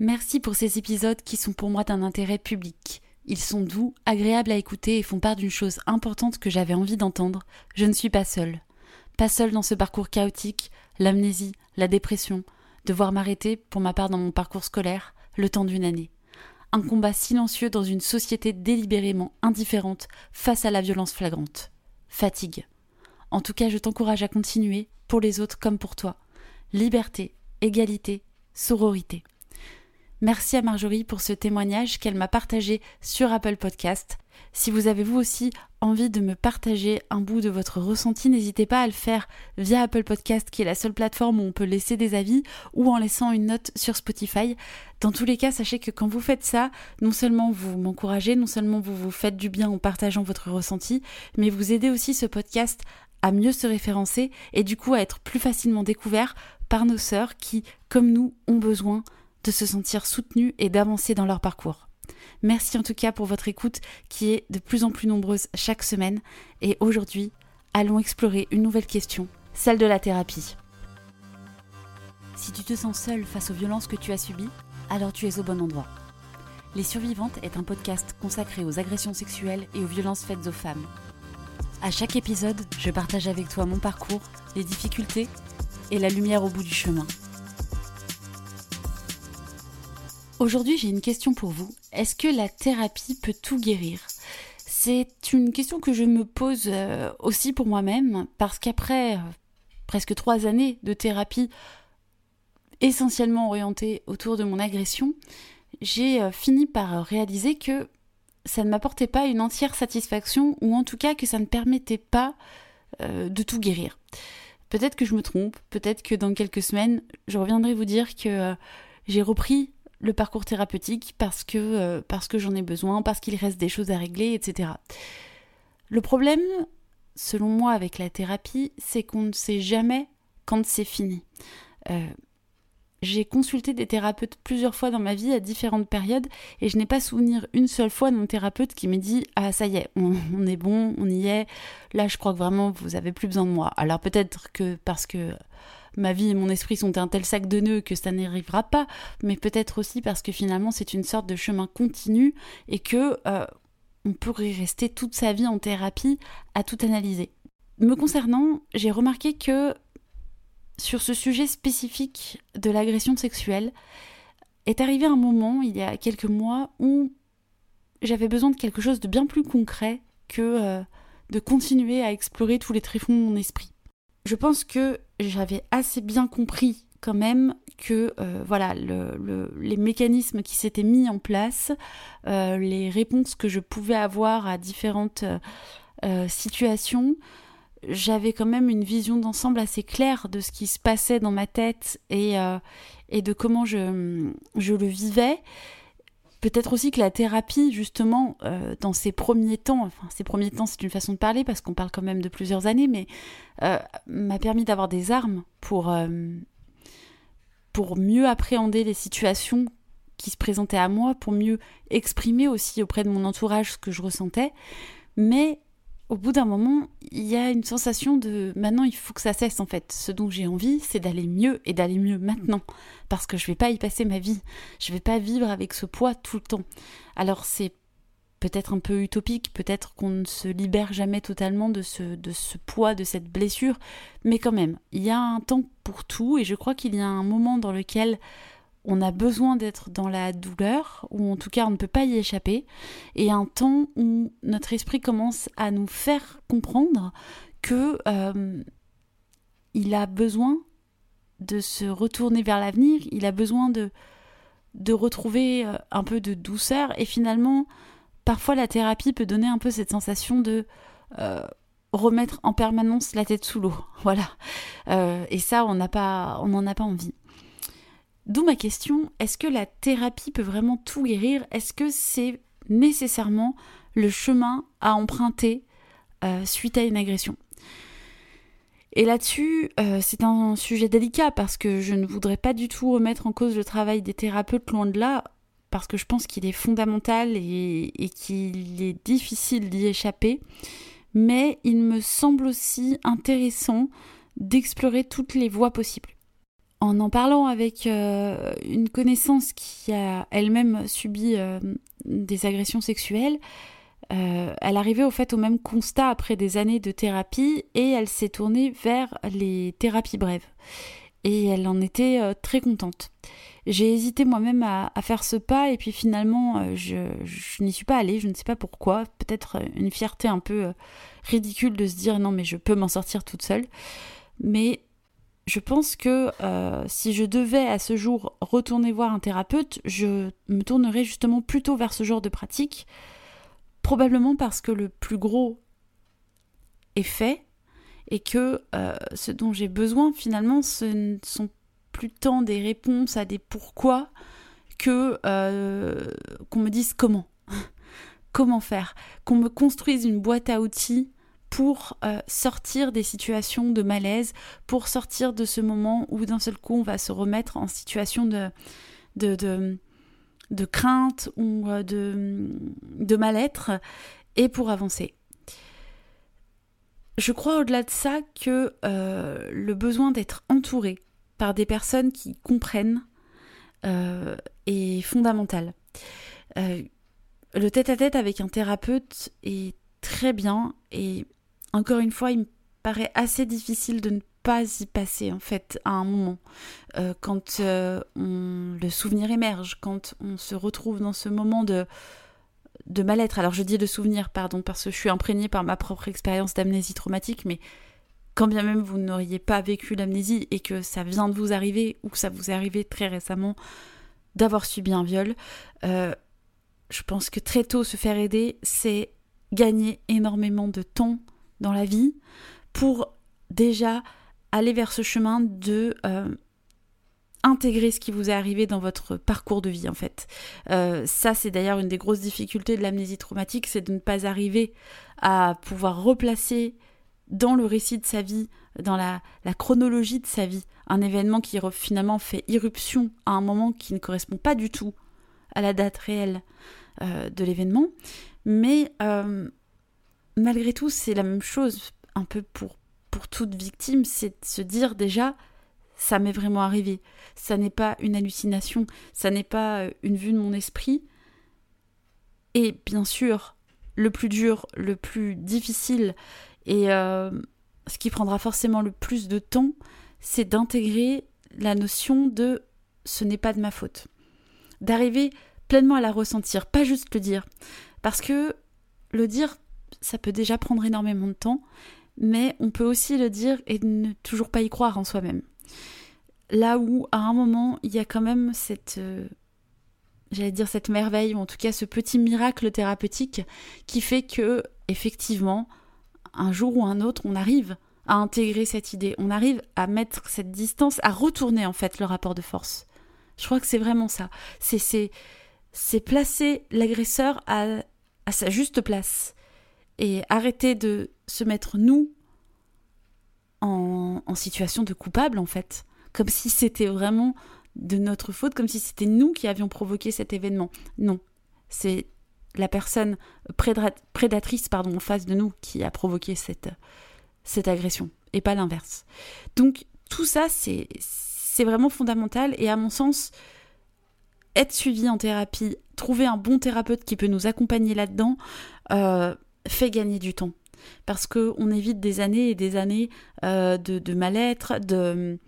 Merci pour ces épisodes qui sont pour moi d'un intérêt public. Ils sont doux, agréables à écouter et font part d'une chose importante que j'avais envie d'entendre. Je ne suis pas seule. Pas seule dans ce parcours chaotique, l'amnésie, la dépression, devoir m'arrêter, pour ma part dans mon parcours scolaire, le temps d'une année. Un combat silencieux dans une société délibérément indifférente face à la violence flagrante. Fatigue. En tout cas, je t'encourage à continuer, pour les autres comme pour toi. Liberté, égalité, sororité. Merci à Marjorie pour ce témoignage qu'elle m'a partagé sur Apple Podcast. Si vous avez vous aussi envie de me partager un bout de votre ressenti, n'hésitez pas à le faire via Apple Podcast, qui est la seule plateforme où on peut laisser des avis, ou en laissant une note sur Spotify. Dans tous les cas, sachez que quand vous faites ça, non seulement vous m'encouragez, non seulement vous vous faites du bien en partageant votre ressenti, mais vous aidez aussi ce podcast à mieux se référencer et du coup à être plus facilement découvert par nos sœurs qui, comme nous, ont besoin de se sentir soutenues et d'avancer dans leur parcours. Merci en tout cas pour votre écoute qui est de plus en plus nombreuse chaque semaine et aujourd'hui, allons explorer une nouvelle question, celle de la thérapie. Si tu te sens seule face aux violences que tu as subies, alors tu es au bon endroit. Les Survivantes est un podcast consacré aux agressions sexuelles et aux violences faites aux femmes. À chaque épisode, je partage avec toi mon parcours, les difficultés et la lumière au bout du chemin. Aujourd'hui, j'ai une question pour vous. Est-ce que la thérapie peut tout guérir? C'est une question que je me pose euh, aussi pour moi-même, parce qu'après euh, presque trois années de thérapie essentiellement orientée autour de mon agression, j'ai euh, fini par réaliser que ça ne m'apportait pas une entière satisfaction, ou en tout cas que ça ne permettait pas de tout guérir. Peut-être que je me trompe, peut-être que dans quelques semaines, je reviendrai vous dire que j'ai repris le parcours thérapeutique parce que, euh, parce que j'en ai besoin, parce qu'il reste des choses à régler, etc. Le problème, selon moi, avec la thérapie, c'est qu'on ne sait jamais quand c'est fini. Euh, j'ai consulté des thérapeutes plusieurs fois dans ma vie à différentes périodes et je n'ai pas souvenir une seule fois d'un thérapeute qui m'a dit Ah, ça y est, on, on, est bon, on y est. Là, je crois que vraiment vous avez plus besoin de moi. Alors peut-être que parce que ma vie et mon esprit sont un tel sac de nœuds que ça n'arrivera pas, mais peut-être aussi parce que finalement c'est une sorte de chemin continu et que euh, on pourrait rester toute sa vie en thérapie à tout analyser. Me concernant, j'ai remarqué que sur ce sujet spécifique de l'agression sexuelle, est arrivé un moment, il y a quelques mois, où j'avais besoin de quelque chose de bien plus concret que euh, de continuer à explorer tous les tréfonds de mon esprit je pense que j'avais assez bien compris quand même que euh, voilà les mécanismes qui s'étaient mis en place, euh, les réponses que je pouvais avoir à différentes euh, situations, j'avais quand même une vision d'ensemble assez claire de ce qui se passait dans ma tête et, et de comment je, je le vivais. Peut-être aussi que la thérapie, justement, euh, dans ses premiers temps, enfin ses premiers temps c'est une façon de parler parce qu'on parle quand même de plusieurs années, mais euh, m'a permis d'avoir des armes pour, euh, pour mieux appréhender les situations qui se présentaient à moi, pour mieux exprimer aussi auprès de mon entourage ce que je ressentais. Mais au bout d'un moment, il y a une sensation de maintenant il faut que ça cesse en fait. Ce dont j'ai envie, c'est d'aller mieux et d'aller mieux maintenant parce que je vais pas y passer ma vie. Je vais pas vivre avec ce poids tout le temps. Alors c'est peut-être un peu utopique, peut-être qu'on ne se libère jamais totalement de ce, de ce poids, de cette blessure, mais quand même, il y a un temps pour tout et je crois qu'il y a un moment dans lequel on a besoin d'être dans la douleur, ou en tout cas on ne peut pas y échapper, et un temps où notre esprit commence à nous faire comprendre que euh, il a besoin de se retourner vers l'avenir, il a besoin de, de retrouver euh, un peu de douceur, et finalement, parfois la thérapie peut donner un peu cette sensation de euh, remettre en permanence la tête sous l'eau, voilà. et ça, on n'a pas, on n'en a pas envie. D'où ma question, est-ce que la thérapie peut vraiment tout guérir? Est-ce que c'est nécessairement le chemin à emprunter euh, suite à une agression? Et là-dessus, euh, c'est un sujet délicat parce que je ne voudrais pas du tout remettre en cause le travail des thérapeutes loin de là, parce que je pense qu'il est fondamental et, et qu'il est difficile d'y échapper. Mais il me semble aussi intéressant d'explorer toutes les voies possibles. En en parlant avec euh, une connaissance qui a elle-même subi euh, des agressions sexuelles, euh, elle arrivait au fait au même constat après des années de thérapie et elle s'est tournée vers les thérapies brèves. Et elle en était très contente. J'ai hésité moi-même à, faire ce pas et puis finalement je, je n'y suis pas allée, je ne sais pas pourquoi, peut-être une fierté un peu ridicule de se dire non mais je peux m'en sortir toute seule. Mais je pense que euh, si je devais à ce jour retourner voir un thérapeute, je me tournerais justement plutôt vers ce genre de pratique, probablement parce que le plus gros est fait et que euh, ce dont j'ai besoin finalement, ce ne sont plus tant des réponses à des pourquoi que euh, qu'on me dise comment. comment faire, qu'on me construise une boîte à outils pour euh, sortir des situations de malaise, pour sortir de ce moment où d'un seul coup on va se remettre en situation de, de, de, crainte ou euh, de, de mal-être et pour avancer. Je crois au-delà de ça que euh, le besoin d'être entouré par des personnes qui comprennent est fondamental. le tête-à-tête -tête avec un thérapeute est très bien et encore une fois, il me paraît assez difficile de ne pas y passer en fait à un moment euh, quand euh, le souvenir émerge, quand on se retrouve dans ce moment de mal-être. Alors je dis de souvenir, pardon, parce que je suis imprégnée par ma propre expérience d'amnésie traumatique, mais quand bien même vous n'auriez pas vécu l'amnésie et que ça vient de vous arriver ou que ça vous est arrivé très récemment d'avoir subi un viol, euh, je pense que très tôt se faire aider, c'est gagner énormément de temps dans la vie pour déjà aller vers ce chemin de euh, intégrer ce qui vous est arrivé dans votre parcours de vie en fait. Euh, ça c'est d'ailleurs une des grosses difficultés de l'amnésie traumatique, c'est de ne pas arriver à pouvoir replacer dans le récit de sa vie, dans la, chronologie de sa vie, un événement qui finalement fait irruption à un moment qui ne correspond pas du tout à la date réelle euh, de l'événement. Mais malgré tout, c'est la même chose, un peu pour, pour toute victime, c'est de se dire déjà, ça m'est vraiment arrivé. Ça n'est pas une hallucination, ça n'est pas euh, une vue de mon esprit. Et bien sûr, le plus dur, le plus difficile, et euh, ce qui prendra forcément le plus de temps, c'est d'intégrer la notion de ce n'est pas de ma faute. D'arriver pleinement à la ressentir, pas juste le dire. Parce que le dire, ça peut déjà prendre énormément de temps, mais on peut aussi le dire et ne toujours pas y croire en soi-même. Là où, à un moment, il y a quand même cette, euh, j'allais dire cette merveille, ou en tout cas ce petit miracle thérapeutique qui fait que, effectivement, un jour ou un autre, on arrive à intégrer cette idée, on arrive à mettre cette distance, à retourner en fait le rapport de force. Je crois que c'est vraiment ça. C'est c'est placer l'agresseur à, à sa juste place et arrêter de se mettre nous en, situation de coupable en fait, comme si c'était vraiment de notre faute, comme si c'était nous qui avions provoqué cet événement. Non, c'est la personne prédatrice pardon, en face de nous qui a provoqué cette, cette agression, et pas l'inverse. Donc tout ça, c'est, vraiment fondamental, et à mon sens, être suivi en thérapie, trouver un bon thérapeute qui peut nous accompagner là-dedans, euh, fait gagner du temps. Parce qu'on évite des années et des années euh, de, mal-être, de,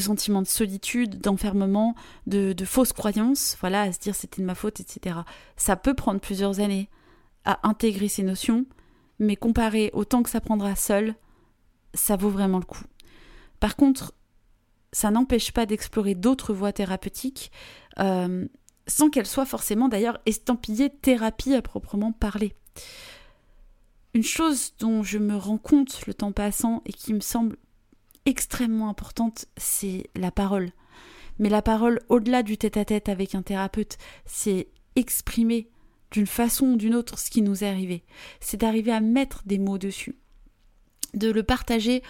sentiments de solitude, d'enfermement, de, de, fausses croyances, voilà, à se dire c'était de ma faute, etc. Ça peut prendre plusieurs années à intégrer ces notions, mais comparé au temps que ça prendra seul, ça vaut vraiment le coup. Par contre, ça n'empêche pas d'explorer d'autres voies thérapeutiques, euh, sans qu'elles soient forcément d'ailleurs estampillées thérapie à proprement parler. Une chose dont je me rends compte le temps passant et qui me semble extrêmement importante, c'est la parole. Mais la parole, au-delà du tête-à-tête avec un thérapeute, c'est exprimer d'une façon ou d'une autre ce qui nous est arrivé. C'est d'arriver à mettre des mots dessus. De le partager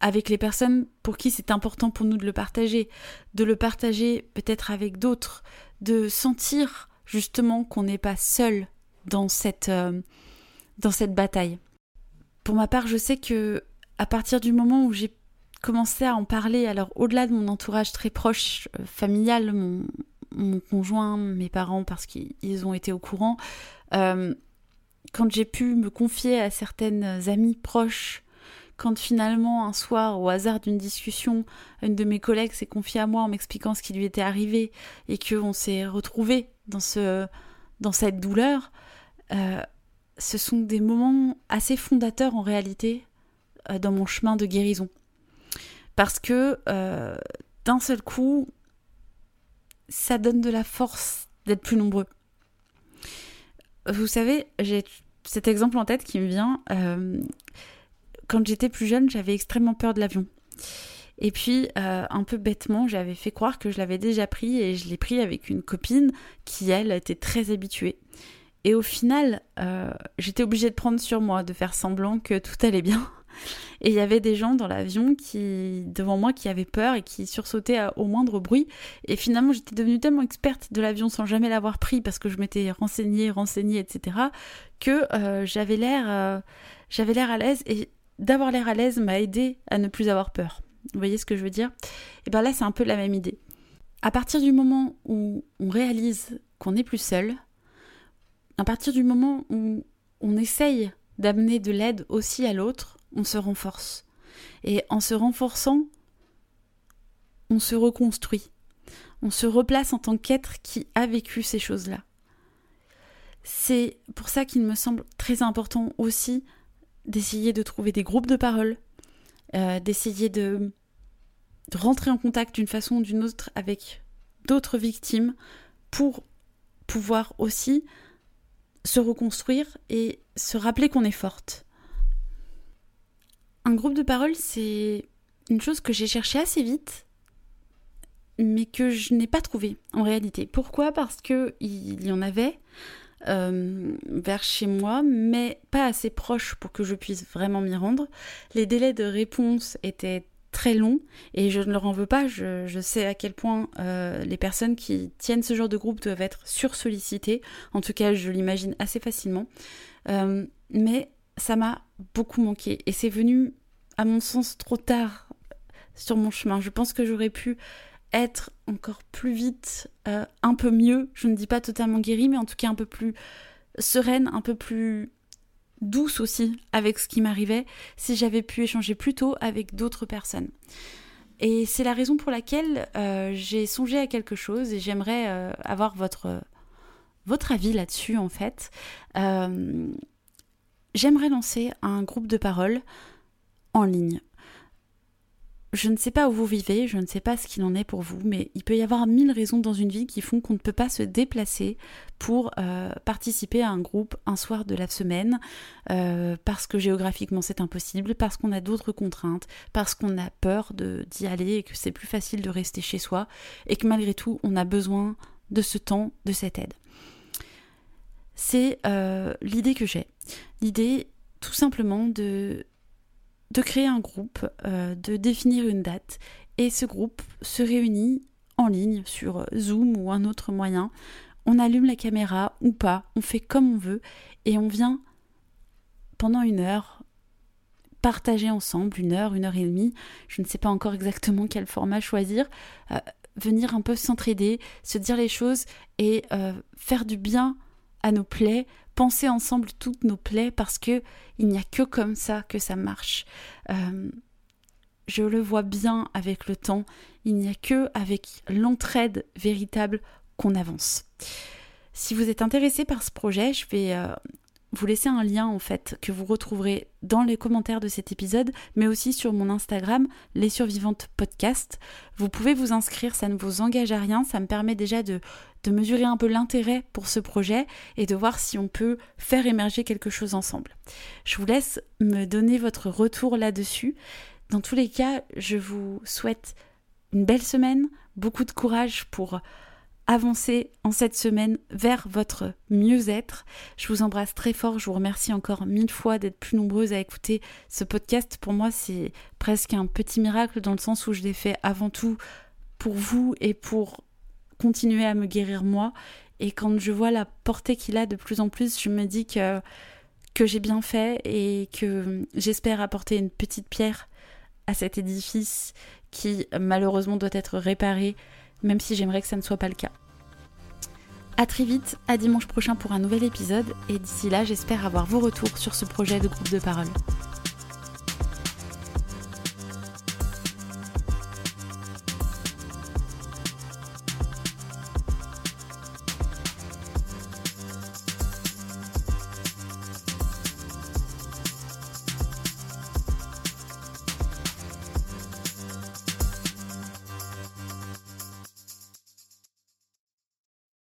avec les personnes pour qui c'est important pour nous de le partager. De le partager peut-être avec d'autres. De sentir justement qu'on n'est pas seul dans cette, euh, dans cette bataille. Pour ma part, je sais que à partir du moment où j'ai commençais à en parler, alors au-delà de mon entourage très proche, euh, familial, mon, conjoint, mes parents, parce qu'ils ont été au courant, euh, quand j'ai pu me confier à certaines amies proches, quand finalement un soir, au hasard d'une discussion, une de mes collègues s'est confiée à moi en m'expliquant ce qui lui était arrivé et qu'on s'est retrouvé dans, ce, dans cette douleur, euh, ce sont des moments assez fondateurs en réalité euh, dans mon chemin de guérison. Parce que euh, d'un seul coup, ça donne de la force d'être plus nombreux. Vous savez, j'ai cet exemple en tête qui me vient. Euh, quand j'étais plus jeune, j'avais extrêmement peur de l'avion. Et puis, un peu bêtement, j'avais fait croire que je l'avais déjà pris et je l'ai pris avec une copine qui, elle, était très habituée. Et au final, euh, j'étais obligée de prendre sur moi, de faire semblant que tout allait bien. Et il y avait des gens dans l'avion qui, devant moi, qui avaient peur et qui sursautaient au moindre bruit. Et finalement, j'étais devenue tellement experte de l'avion sans jamais l'avoir pris parce que je m'étais renseignée, renseignée, etc., que euh, j'avais l'air, euh, j'avais l'air à l'aise. Et d'avoir l'air à l'aise m'a aidé à ne plus avoir peur. Vous voyez ce que je veux dire? Et bien là, c'est un peu la même idée. À partir du moment où on réalise qu'on n'est plus seul, à partir du moment où on essaye d'amener de l'aide aussi à l'autre, on se renforce. Et en se renforçant, on se reconstruit. On se replace en tant qu'être qui a vécu ces choses-là. C'est pour ça qu'il me semble très important aussi d'essayer de trouver des groupes de parole, euh, d'essayer de, de rentrer en contact d'une façon ou d'une autre avec d'autres victimes pour pouvoir aussi se reconstruire et se rappeler qu'on est forte. Un groupe de parole, c'est une chose que j'ai cherché assez vite, mais que je n'ai pas trouvé en réalité. Pourquoi? Parce que il y en avait euh, vers chez moi, mais pas assez proche pour que je puisse vraiment m'y rendre. Les délais de réponse étaient très longs et je ne leur en veux pas. Je, sais à quel point euh, les personnes qui tiennent ce genre de groupe doivent être sursollicitées. En tout cas, je l'imagine assez facilement. Euh, mais ça m'a beaucoup manqué et c'est venu à mon sens trop tard sur mon chemin. Je pense que j'aurais pu être encore plus vite, euh, un peu mieux, je ne dis pas totalement guérie, mais en tout cas un peu plus sereine, un peu plus douce aussi avec ce qui m'arrivait, si j'avais pu échanger plus tôt avec d'autres personnes. Et c'est la raison pour laquelle euh, j'ai songé à quelque chose et j'aimerais euh, avoir votre, votre avis là-dessus en fait j'aimerais lancer un groupe de parole en ligne. Je ne sais pas où vous vivez, je ne sais pas ce qu'il en est pour vous, mais il peut y avoir mille raisons dans une vie qui font qu'on ne peut pas se déplacer pour euh, participer à un groupe un soir de la semaine, euh, parce que géographiquement c'est impossible, parce qu'on a d'autres contraintes, parce qu'on a peur d'y aller et que c'est plus facile de rester chez soi, et que malgré tout on a besoin de ce temps, de cette aide c'est euh, l'idée que j'ai. L'idée tout simplement de, de créer un groupe, euh, de définir une date, et ce groupe se réunit en ligne sur Zoom ou un autre moyen. On allume la caméra ou pas, on fait comme on veut, et on vient pendant une heure partager ensemble, une heure, une heure et demie, je ne sais pas encore exactement quel format choisir, euh, venir un peu s'entraider, se dire les choses et faire du bien à nos plaies, penser ensemble toutes nos plaies parce que il n'y a que comme ça que ça marche. Euh, je le vois bien avec le temps, il n'y a que avec l'entraide véritable qu'on avance. Si vous êtes intéressé par ce projet, je vais euh, vous laisser un lien en fait que vous retrouverez dans les commentaires de cet épisode, mais aussi sur mon Instagram, Les Survivantes Podcast. Vous pouvez vous inscrire, ça ne vous engage à rien, ça me permet déjà de mesurer un peu l'intérêt pour ce projet et de voir si on peut faire émerger quelque chose ensemble. Je vous laisse me donner votre retour là-dessus. Dans tous les cas, je vous souhaite une belle semaine, beaucoup de courage pour avancer en cette semaine vers votre mieux-être. Je vous embrasse très fort, je vous remercie encore mille fois d'être plus nombreuses à écouter ce podcast. Pour moi, c'est presque un petit miracle dans le sens où je l'ai fait avant tout pour vous et pour continuer à me guérir moi. Et quand je vois la portée qu'il a de plus en plus, je me dis que, que j'ai bien fait et que j'espère apporter une petite pierre à cet édifice qui malheureusement doit être réparé, même si j'aimerais que ça ne soit pas le cas. A très vite, à dimanche prochain pour un nouvel épisode, et d'ici là, j'espère avoir vos retours sur ce projet de groupe de parole.